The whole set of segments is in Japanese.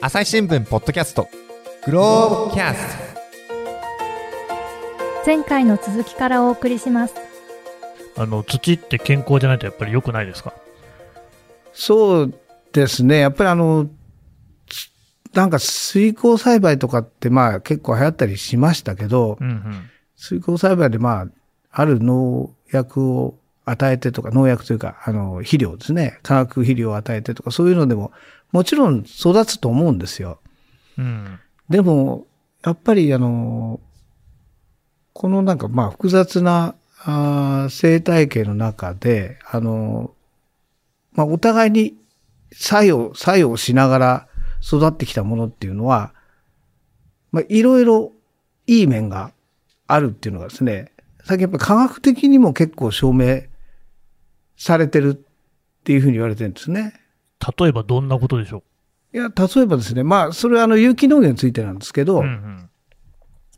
朝日新聞ポッドキャストグローブキャスト前回の続きからお送りしますあの土って健康じゃないとやっぱり良くないですか？そうですね。やっぱりあの、つなんか水耕栽培とかってまあ結構流行ったりしましたけど、うんうん。水耕栽培でまあ、ある農薬を与えてとか、農薬というか、あの、肥料ですね。化学肥料を与えてとか、そういうのでも、もちろん育つと思うんですよ。うん。でも、やっぱりあの、このなんかまあ複雑なあー生態系の中で、あの、まあお互いに作用、作用しながら育ってきたものっていうのは、まあいろいろいい面があるっていうのがですね、最近やっぱ科学的にも結構証明されてるっていうふうに言われてるんですね。例えばどんなことでしょいや、例えばですね、まあ、それはあの、有機農業についてなんですけど、ううんうん。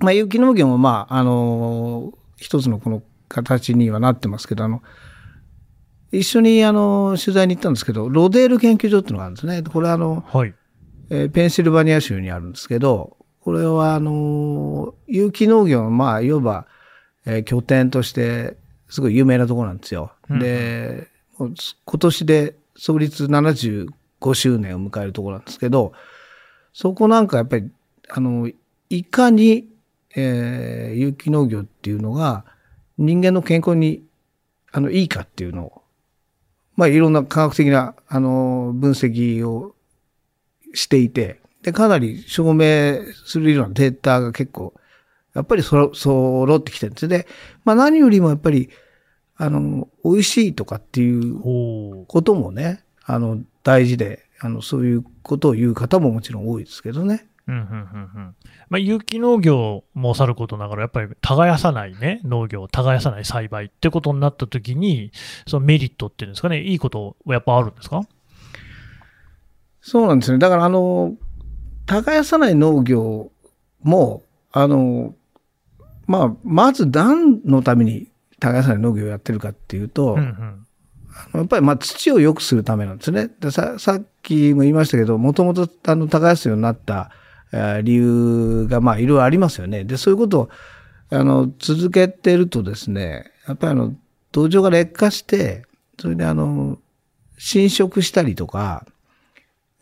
まあ、有機農業もまあ、あの、一つのこの形にはなってますけど、あの、一緒にあの、取材に行ったんですけど、ロデール研究所っていうのがあるんですね。これはあの、はい。えーペンシルバニア州にあるんですけど、これはあの、有機農業のまあ、いわば、えー拠点として、すごい有名なところなんですよ。うんで、今年で創立75周年を迎えるところなんですけど、そこなんかやっぱり、あの、いかに、えー有機農業っていうのが人間の健康にあのいいかっていうのを、まあいろんな科学的なあの分析をしていて、で、かなり証明するようなデータが結構、やっぱりそろ、揃ってきてるんですよ。で、まあ何よりもやっぱり、あの、美味しいとかっていうこともね、あの、大事で、あの、そういうことを言う方ももちろん多いですけどね。うんうんうんうん。まあ、有機農業もさることながら、やっぱり耕さないね、農業、耕さない栽培ってことになったときに、そのメリットっていうんですかね、いいことはやっぱあるんですか？そうなんですね。だから、あの、耕さない農業も、あの、まあ、まず何のために耕さない農業をやってるかっていうと、うんうん。やっぱりまあ土を良くするためなんですね。でささっきも言いましたけど、もともとあの耕すようになったえー理由がまあいろいろありますよね。で、そういうことをあの続けてるとですね、やっぱりあの土壌が劣化して、それであの侵食したりとか、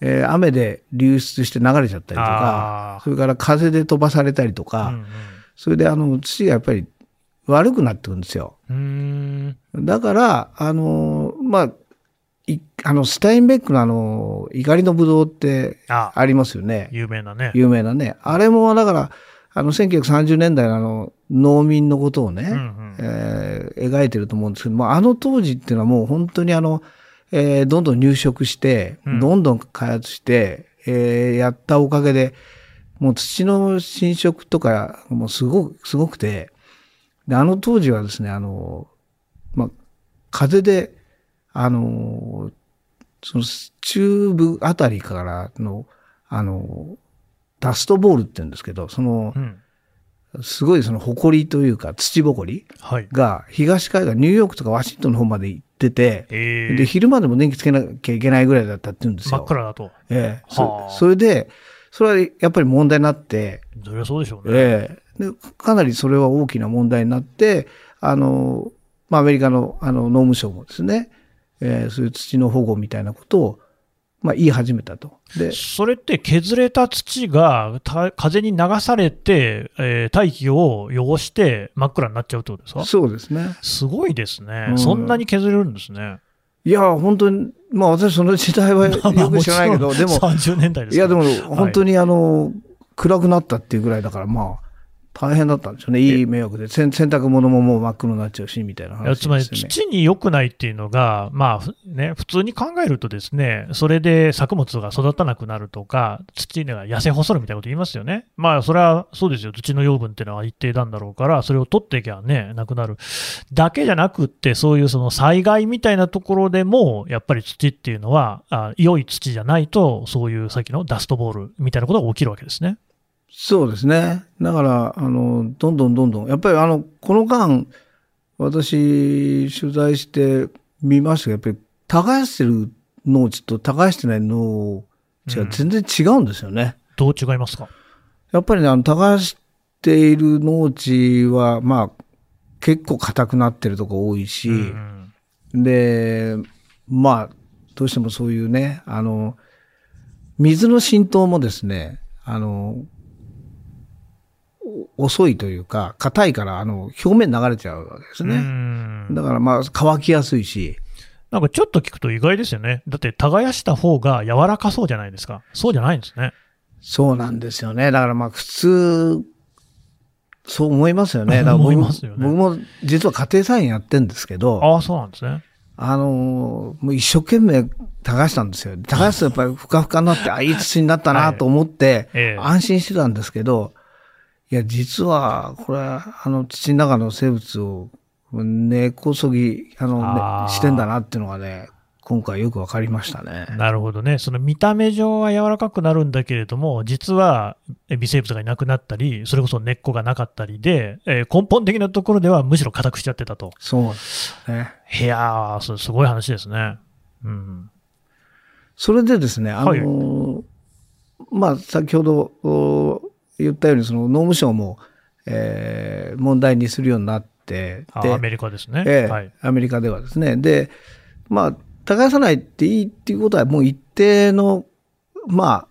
えー雨で流出して流れちゃったりとかそれから風で飛ばされたりとか、うんそれであの土がやっぱり悪くなってくるんですよ。だから、あの、まあ、いあの、スタインベックのあの、怒りのぶどうってあ、ありますよね。有名なね。有名なね。あれも、だから、あの、1930年代のあの、農民のことをね、うんうんえー描いてると思うんですけども、あの当時っていうのはもう本当にあの、えーどんどん入植して、うんどんどん開発して、えーやったおかげで、もう土の侵食とか、もうすごく、すごくて、で、あの当時はですね、あの、まあ、風で、あの、その中部あたりからの、あの、ダストボールって言うんですけど、そのう、ん。すごいその埃というか土ぼこりはい。が東海岸、ニューヨークとかワシントンの方まで行ってて、えーで、昼間でも電気つけなきゃいけないぐらいだったって言うんですよ。真っ暗だと。ええはあそそれで、それはやっぱり問題になって、そりゃそうでしょうね。ええでかなりそれは大きな問題になって、あの、まあ、アメリカのあの農務省もですね、ええそういう土の保護みたいなことを、まあ、言い始めたと。で、それって削れた土がた風に流されて、えー大気を汚して真っ暗になっちゃうってことですか？そうですね。すごいですね、うんそんなに削れるんですね。いや、本当に、まあ私その時代は よく知らないけど、でも、30年代ですいや、でもに、本当にあの、暗くなったっていうぐらいだから、まあ、大変だったんですよね。いい迷惑で。洗洗濯物ももう真っ黒になっちゃうし、みたいない話ですやつまり。土に良くないっていうのが、まあふね、普通に考えるとですね、それで作物が育たなくなるとか、土が痩せ細るみたいなこと言いますよね。まあ、それはそうですよ。土の養分っていうのは一定なんだろうから、それを取っていけばね、なくなる。だけじゃなくって、そういうその災害みたいなところでも、やっぱり土っていうのは、あ良い土じゃないと、そういうさっきのダストボールみたいなことが起きるわけですね。そうですね。だから、あの、どんどんどんどん、やっぱりあの、この間、私、取材してみましたけど、やっぱり、耕してる農地と耕してない農値は全然違うんですよね。どう違いますか？やっぱりね、あの、耕している農地は、まあ、結構硬くなってるとこ多いし、うんで、まあ、どうしてもそういうね、あの、水の浸透もですね、あの、お遅いというか、硬いから、あの、表面流れちゃうわけですうね。んだからまあ、乾きやすいし、なんかちょっと聞くと意外ですよね。だって耕した方が柔らかそうじゃないですか。そうじゃないんですね。そうなんですよね。だからまあ、普通、そう思いますよね。だから僕思いますよね僕も実は家庭菜園やってんですけど、ああ、そうなんですね。あのーもう一生懸命耕したんですよ。耕すとやっぱりふかふかになって、あ、いい土になったなと思って、ええ安心してたんですけど、いや、実は、これは、あの、土の中の生物を根こそぎ、あの、あしてんだなっていうのがね、今回よくわかりましたね。なるほどね。その見た目上は柔らかくなるんだけれども、実はえ微生物がいなくなったり、それこそ根っこがなかったりで、えー根本的なところではむしろ硬くしちゃってたと。そうなんですよね。いやー、すごい話ですね。うん。それでですね、あのーまあ、先ほどお言ったように、その農務省も、えー問題にするようになって、であアメリカですね。ええはい。アメリカではですね。で、まあ、耕さないっていいっていうことは、もう一定の、まあ、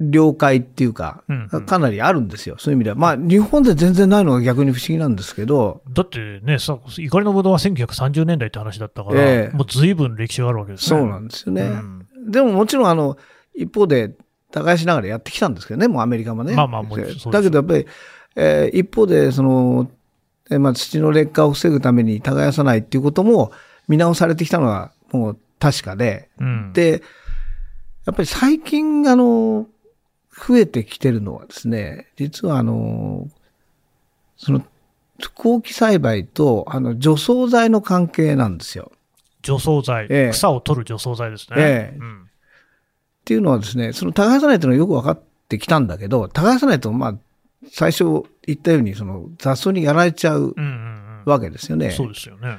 了解っていうかかなりあるんですよ。そういう意味では。まあ、日本で全然ないのが逆に不思議なんですけど、だってね、さ怒りのぶどうは1930年代って話だったから、ええもう随分歴史があるわけですね。そうなんですよね。うんでももちろん、あの、一方で、耕しながらやってきたんですけどね、もうアメリカもね。まあまあもちろんそうだけどやっぱり、えー一方で、その、えーまあ、土の劣化を防ぐために耕さないっていうことも見直されてきたのはもう確かで、うん。で、やっぱり最近、あの、増えてきてるのはですね、実はあの、その、後期栽培と、あの、除草剤の関係なんですよ。除草剤、ええ草を取る除草剤ですね。ええうんっていうのはですね、その耕さないというのはよく分かってきたんだけど、耕さないと、まあ、最初言ったように、その雑草にやられちゃううんうんわけですよね。そうですよね。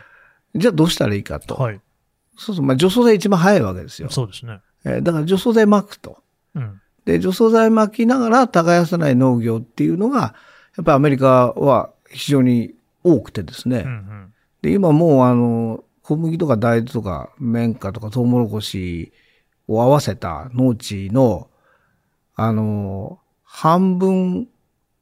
じゃあどうしたらいいかと。はい。そうそう、まあ除草剤一番早いわけですよ。そうですね。えーだから除草剤撒くと。うん。で、除草剤撒きながら耕さない農業っていうのが、やっぱりアメリカは非常に多くてですね。うんうん。で、今もうあの、小麦とか大豆とか綿花とかトウモロコシを合わせた農地の、あの、半分、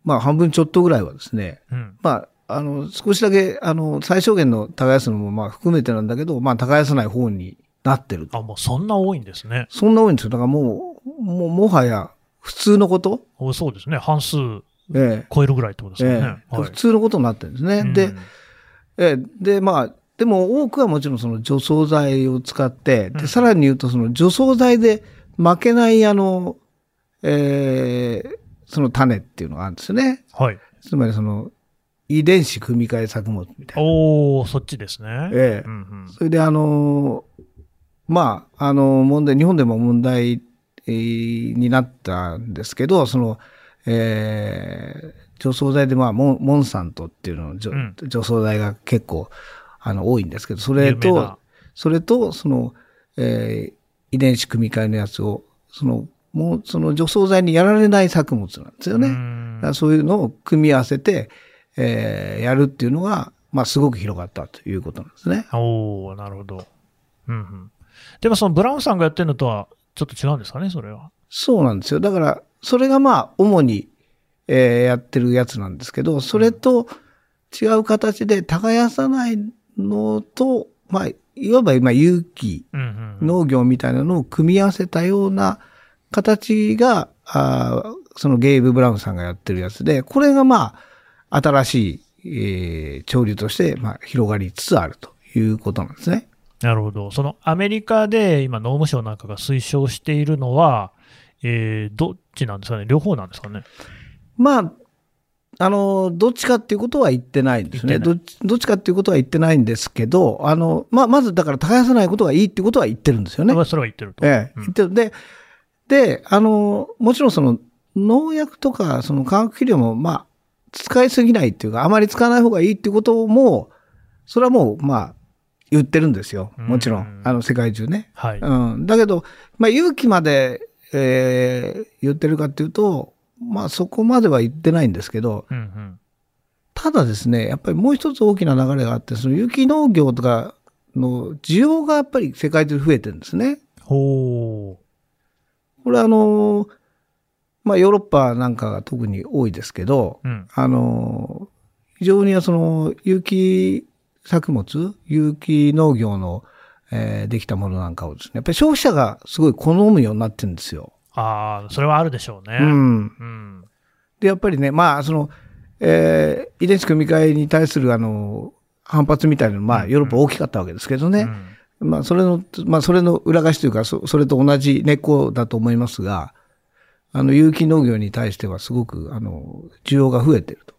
まあ半分ちょっとぐらいはですね、うん。まあ、あの、少しだけ、あの、最小限の耕すのもまあ含めてなんだけど、まあ耕さない方になってると。あ、もうそんな多いんですね。そんな多いんですよ。だからもう、もう、もはや普通のことおそうですね。半数え超えるぐらいってことええですよね。え普通のことになってるんですね。うんで、ええで、まあ、でも多くはもちろんその除草剤を使って、うんで、さらに言うとその除草剤で負けないあの、ええその種っていうのがあるんですよね。はい。つまりその遺伝子組み換え作物みたいな。おー、そっちですね。ええうんうんそれであの、まあ、あの、問題、日本でも問題えーになったんですけど、その、えー除草剤で、まあ、モンモンサントっていうの除,、うん除草剤が結構、あの、多いんですけど、それと、それと、その、えー遺伝子組み換えのやつを、その、もう、その除草剤にやられない作物なんですよね。うそういうのを組み合わせて、えーやるっていうのが、まあ、すごく広がったということなんですね。おー、なるほど。うんうん。でもそのブラウンさんがやってるのとはちょっと違うんですかね、それは。そうなんですよ。だから、それがまあ、主に、えーやってるやつなんですけど、それと違う形で耕さないのと、まあ、いわば今、有機。農業みたいなのを組み合わせたような形が、あーそのゲイブ・ブラウンさんがやってるやつで、これがまあ、新しい、えー潮流として、まあ、広がりつつあるということなんですね。なるほど。そのアメリカで今、農務省なんかが推奨しているのは、えー、どっちなんですかね、両方なんですかね？まあ、あの、どっちかっていうことは言ってないんですね。言どっちどっちかっていうことは言ってないんですけど、あの、まあ、まずだから耕さないことがいいっていうことは言ってるんですよね。まあそれは言ってると。ええ、うん言ってる。で、で、あの、もちろんその、農薬とか、その化学肥料も、まあ、使いすぎないっていうか、あまり使わない方がいいっていうことも、それはもう、まあ、言ってるんですよ。もちろうんん。あの、世界中ね。はい。うん。だけど、まあ、勇気まで、えー言ってるかっていうと、まあそこまでは言ってないんですけど、うんうん。ただですね、やっぱりもう一つ大きな流れがあって、その有機農業とかの需要がやっぱり世界中で増えてるんですね。ほこれはあの、まあヨーロッパなんかが特に多いですけど、う。うん。あの、非常にその有機作物、有機農業の、えーできたものなんかをですね、やっぱり消費者がすごい好むようになってるんですよ。ああ、それはあるでしょうね。うん。うん。で、やっぱりね、まあ、その、えー遺伝子組み換えに対するあの、反発みたいなのまあ、ヨーロッパ大きかったわけですけどね。うんまあ、それの、まあ、それの裏返しというか、そそれと同じ根っこだと思いますが、あの、有機農業に対してはすごく、あの、需要が増えてると。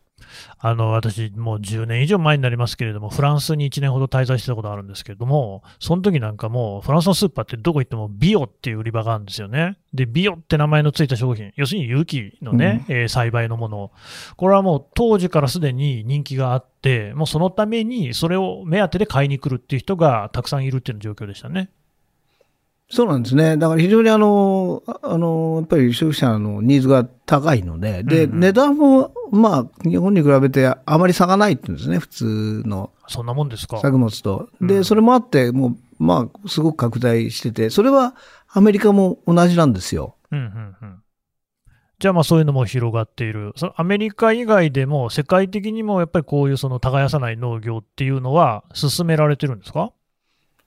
あの、私、もう10年以上前になりますけれども、フランスに1年ほど滞在してたことあるんですけれども、その時なんかもう、フランスのスーパーってどこ行ってもビオっていう売り場があるんですよね。で、ビオって名前のついた商品、要するに有機のね、えー栽培のもの。これはもう当時からすでに人気があって、もうそのためにそれを目当てで買いに来るっていう人がたくさんいるっていう状況でしたね。そうなんですね。だから非常にあの、ああの、やっぱり消費者のニーズが高いので、で、うんうん値段も、まあ、日本に比べてあまり差がないっていうんですね、普通のそんなもんですか。作物と。で、うんそれもあって、もう、まあ、すごく拡大してて、それはアメリカも同じなんですよ。うんうんうん。じゃあまあそういうのも広がっている。そのアメリカ以外でも世界的にもやっぱりこういうその耕さない農業っていうのは進められてるんですか？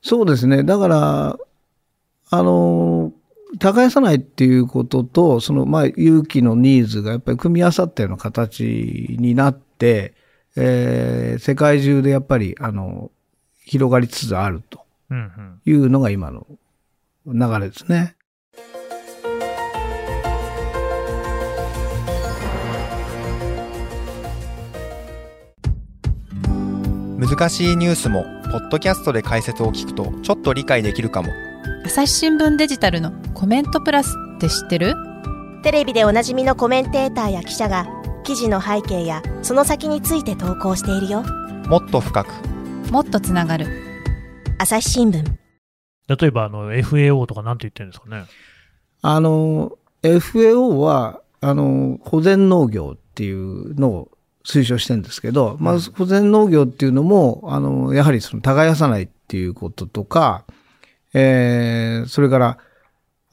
そうですね。だから、あの、耕さないっていうことと、その、まあ、有機のニーズがやっぱり組み合わさったような形になって、えー世界中でやっぱり、あの、広がりつつあるとうんうん。いうのが今の流れですね。難しいニュースもポッドキャストで解説を聞くとちょっと理解できるかも朝日新聞デジタルのコメントプラスって知ってる？テレビでおなじみのコメンテーターや記者が記事の背景やその先について投稿しているよ。もっと深く。もっとつながる。朝日新聞。例えばあの FAO とかなんて言ってるんですかね？あの、FAO は、あの、保全農業っていうのを推奨してるんですけど、まず保全農業っていうのも、あの、やはりその耕さないっていうこととか、えー、それから、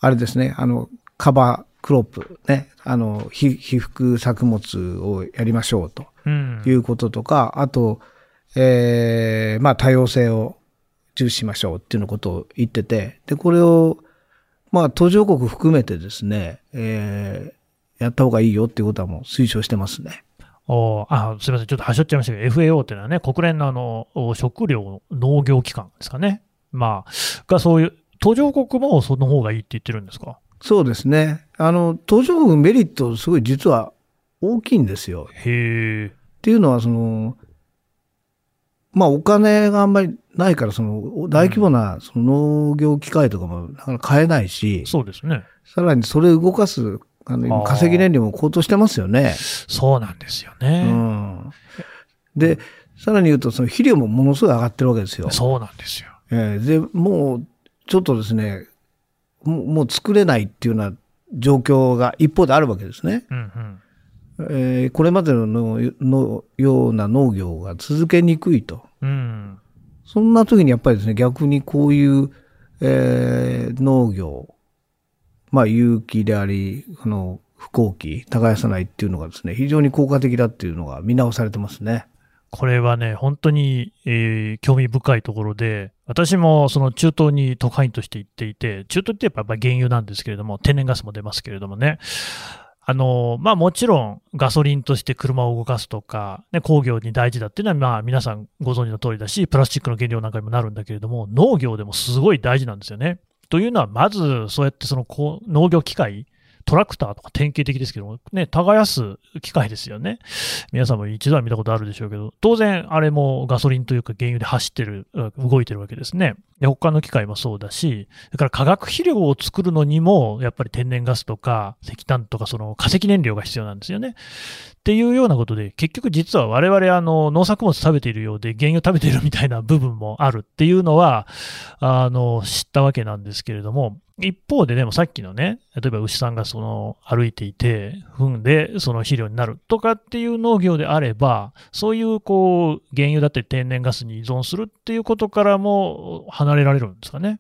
あれですね、あの、カバークロップね、あの、被被覆作物をやりましょうとうん。いうこととか、あと、えー、まあ多様性を重視しましょうっていうのことを言ってて、で、これを、まあ途上国含めてですね、えー、やった方がいいよっていうことはもう推奨してますね。おあすみません、ちょっと端折っちゃいましたけど、FAO っていうのはね、国連のあのお食料農業機関ですかね。まあ、がそういう、途上国もその方がいいって言ってるんですか？そうですね。あの、途上国メリットすごい実は大きいんですよ。へえ。っていうのは、その、まあお金があんまりないから、その大規模なその農業機械とかもなかなか買えないし、そうですね。さらにそれを動かす、あの、化石燃料も高騰してますよね。そうなんですようね。ん。で、さらに言うと、その肥料もものすごい上がってるわけですよ。そうなんですよ。えーで、もう、ちょっとですね、もうもう作れないっていうような状況が一方であるわけですね。うんうん。えーこれまでのののような農業が続けにくいと。うん。そんな時にやっぱりですね、逆にこういう、えー農業、まあ有機であり、この不幸期、耕さないっていうのがですね、非常に効果的だっていうのが見直されてますね。これはね、本当に、えー興味深いところで、私もその中東に特派員として行っていて、中東ってやっぱ原油なんですけれども、天然ガスも出ますけれどもね、あのまあ、もちろんガソリンとして車を動かすとか、ね、工業に大事だっていうのはまあ皆さんご存知の通りだし、プラスチックの原料なんかにもなるんだけれども、農業でもすごい大事なんですよね。というのは、まずそうやってそのこう農業機械、トラクターとか典型的ですけども、ね、耕す機械ですよね。皆さんも一度は見たことあるでしょうけど、当然あれもガソリンというか原油で走ってる、動いてるわけですね。で、他の機械もそうだし、それから化学肥料を作るのにも、やっぱり天然ガスとか石炭とかその化石燃料が必要なんですよね。っていうようなことで、結局実は我々あの農作物食べているようで、原油食べているみたいな部分もあるっていうのは、あの、知ったわけなんですけれども、一方ででもさっきのね、例えば牛さんがその歩いていて、踏んでその肥料になるとかっていう農業であれば、そういうこう、原油だったり天然ガスに依存するっていうことからも離れられるんですかね。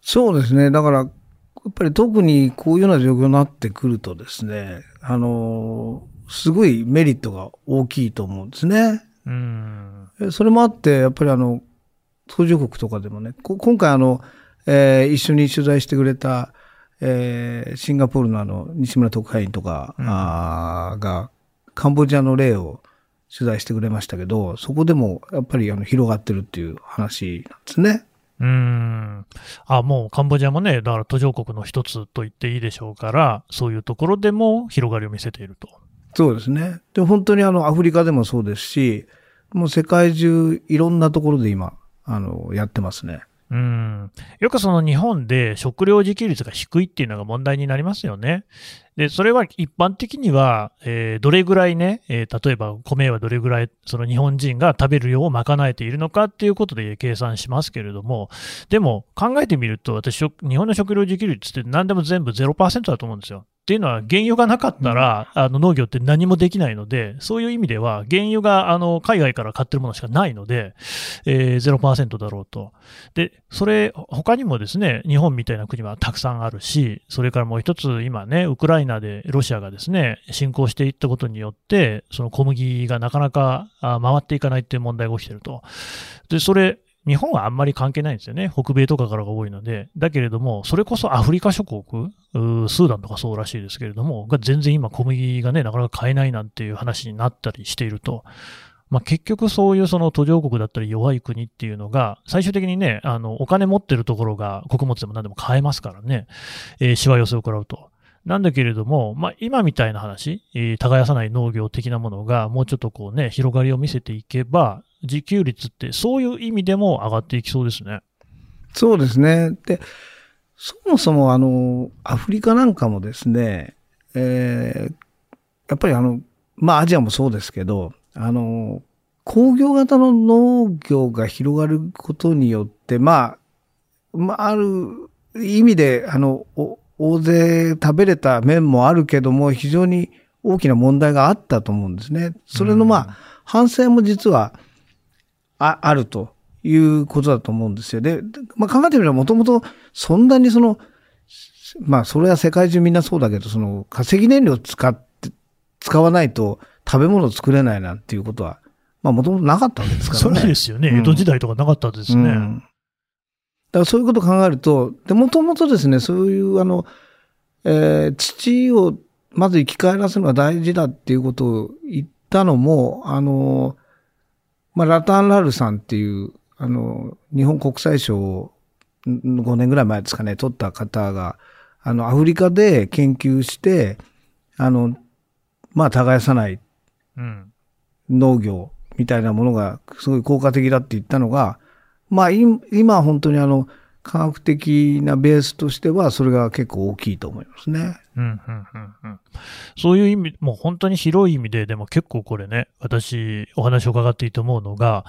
そうですね。だから、やっぱり特にこういうような状況になってくるとですね、あの、すごいメリットが大きいと思うんですね。うん。それもあって、やっぱりあの、途上国とかでもね、こ今回あの、えー一緒に取材してくれた、えーシンガポールのあの、西村特派員とか、うんあーが、カンボジアの例を取材してくれましたけど、そこでもやっぱりあの広がってるっていう話なんですね。うーん。あ、もうカンボジアもね、だから途上国の一つと言っていいでしょうから、そういうところでも広がりを見せていると。そうですね。で、本当にあの、アフリカでもそうですし、もう世界中いろんなところで今、あの、やってますね。うん。よくその日本で食料自給率が低いっていうのが問題になりますよね。で、それは一般的には、えーどれぐらいね、えー例えば米はどれぐらいその日本人が食べる量を賄えているのかっていうことで計算しますけれども、でも考えてみると、私、日本の食料自給率って何でも全部0%だと思うんですよ。っていうのは、原油がなかったら、あの農業って何もできないので、そういう意味では、原油があの海外から買ってるものしかないので、えー0%だろうと。で、それ、他にもですね、日本みたいな国はたくさんあるし、それからもう一つ、今ね、ウクライナでロシアがですね、侵攻していったことによって、その小麦がなかなかあ回っていかないっていう問題が起きてると。で、それ、日本はあんまり関係ないんですよね。北米とかからが多いので。だけれども、それこそアフリカ諸国、スーダンとかそうらしいですけれども、が全然今小麦がね、なかなか買えないなんていう話になったりしていると。まあ、結局そういうその途上国だったり弱い国っていうのが、最終的にね、あの、お金持ってるところが穀物でも何でも買えますからね、えー、しわ寄せを食らうと。なんだけれども、まあ、今みたいな話、えー耕さない農業的なものがもうちょっとこうね、広がりを見せていけば、自給率ってそういう意味でも上がっていきそうですね。そうですね。で、そもそもあの、アフリカなんかもですね、えーやっぱりあの、まあアジアもそうですけど、あの、工業型の農業が広がることによって、まあ、まあ、ある意味で、あの、お大勢食べれた面もあるけども、非常に大きな問題があったと思うんですね。それのまあ、反省も実はああるということだと思うんですよ。で、まあ、考えてみればもともとそんなにその、まあそれは世界中みんなそうだけど、その化石燃料を使って、使わないと食べ物を作れないなんていうことは、まあもともとなかったわけですからね。それですよね。うん江戸時代とかなかったですね。うんだからそういうことを考えると、で、もともとですね、そういうあの、えー土をまず生き返らせるのが大事だっていうことを言ったのも、あの、まあ、ラタンラルさんっていう、あの、日本国際賞をん5年ぐらい前ですかね、取った方が、あの、アフリカで研究して、あの、まあ、耕さないうん。農業みたいなものがすごい効果的だって言ったのが、まあい今は本当にあの科学的なベースとしてはそれが結構大きいと思いますね。うん、うん、うん、うん。そういう意味、もう本当に広い意味で、でも結構これね、私、お話を伺っていて思うのが、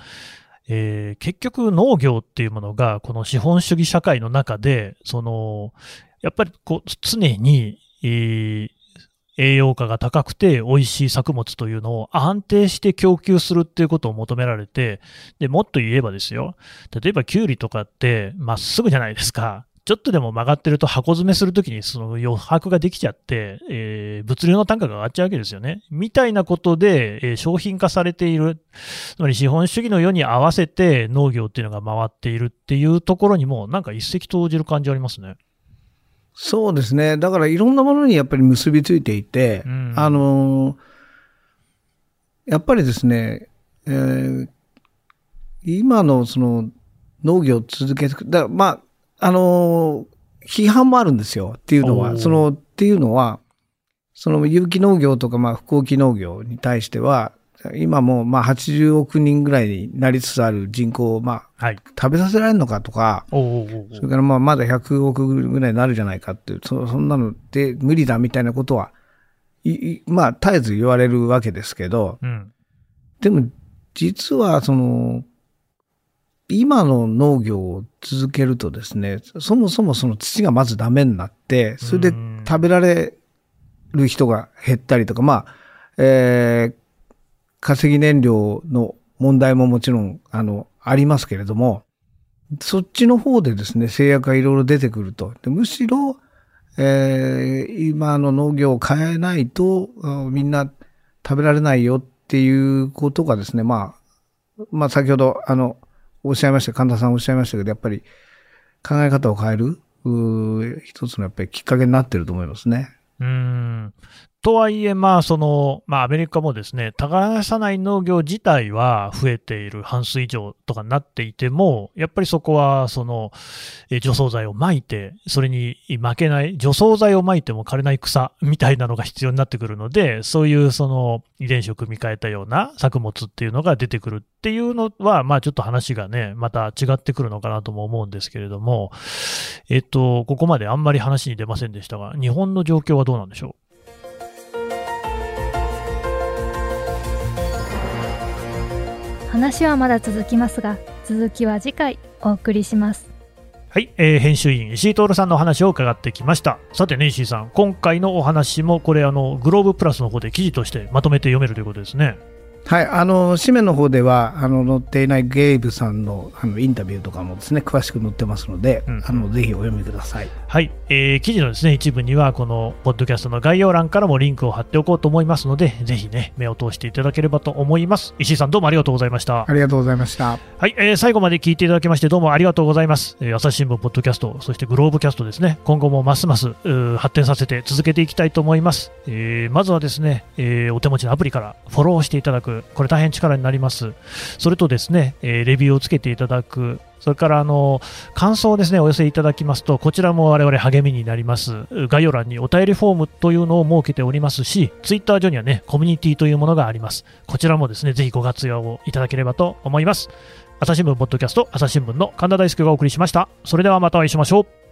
えー結局農業っていうものが、この資本主義社会の中で、その、やっぱりこう、常に、えー栄養価が高くて美味しい作物というのを安定して供給するっていうことを求められて、で、もっと言えばですよ、例えばキュウリとかってまっすぐじゃないですか。ちょっとでも曲がってると箱詰めするときにその余白ができちゃって、えー物流の単価が上がっちゃうわけですよね。みたいなことで、えー商品化されている。つまり資本主義の世に合わせて農業っていうのが回っているっていうところにもなんか一石投じる感じありますね。そうですね。だからいろんなものにやっぱり結びついていて、うんあのやっぱりですね、えー今のその農業を続けてく、だまあ、あの批判もあるんですよ。っていうのは、その、っていうのは、その有機農業とか、まあ、不耕起農業に対しては、今もまあ80億人ぐらいになりつつある人口をまあはい。食べさせられるのかとか、おうおうそれからまあまだ100億ぐらいになるじゃないかっていう、そそんなので無理だみたいなことはいいまあ、絶えず言われるわけですけど、うん。でも、実は、その、今の農業を続けるとですね、そもそもその土がまずダメになって、それでうん食べられる人が減ったりとか、まあ、えー、化石燃料の問題ももちろん、あの、ありますけれども、そっちの方でですね、制約がいろいろ出てくると。でむしろ、えー今の農業を変えないと、みんな食べられないよっていうことがですね、まあ、まあ先ほど、あの、おっしゃいました、神田さんおっしゃいましたけど、やっぱり考え方を変える、うー一つのやっぱりきっかけになってると思いますね。うんとはいえ、まあそのまあ、アメリカもですね耕さない農業自体は増えている半数以上とかになっていても、やっぱりそこはそのえ除草剤をまいて、それに負けない、除草剤をまいても枯れない草みたいなのが必要になってくるので、そういうその遺伝子を組み換えたような作物っていうのが出てくるっていうのは、まあちょっと話がね、また違ってくるのかなとも思うんですけれども、えっと、ここまであんまり話に出ませんでしたが、日本の状況はどうなんでしょう？話はまだ続きますが、続きは次回お送りします。はい、えー編集員石井徹さんのお話を伺ってきました。さてね、石井さん、今回のお話もこれあのグローブプラスの方で記事としてまとめて読めるということですね。はい、あの、紙面の方では、あの、載っていないゲイブさんの、あの、インタビューとかもですね、詳しく載ってますので、うんあの、ぜひお読みください。はい、えー記事のですね一部にはこのポッドキャストの概要欄からもリンクを貼っておこうと思いますので、ぜひね目を通していただければと思います。石井さんどうもありがとうございました。ありがとうございました。はい、えー最後まで聞いていただきましてどうもありがとうございます。えー朝日新聞ポッドキャスト、そしてグローブキャストですね、今後もますます発展させて続けていきたいと思います。えーまずはですね、えーお手持ちのアプリからフォローしていただく、これ大変力になります。それとですね、えレビューをつけていただく、それからあの感想をですねお寄せいただきますと、こちらも我々励みになります。概要欄にお便りフォームというのを設けておりますし、ツイッター上にはね、コミュニティというものがあります。こちらもですね、ぜひご活用をいただければと思います。朝日新聞ポッドキャスト、朝日新聞の神田大輔がお送りしました。それではまたお会いしましょう。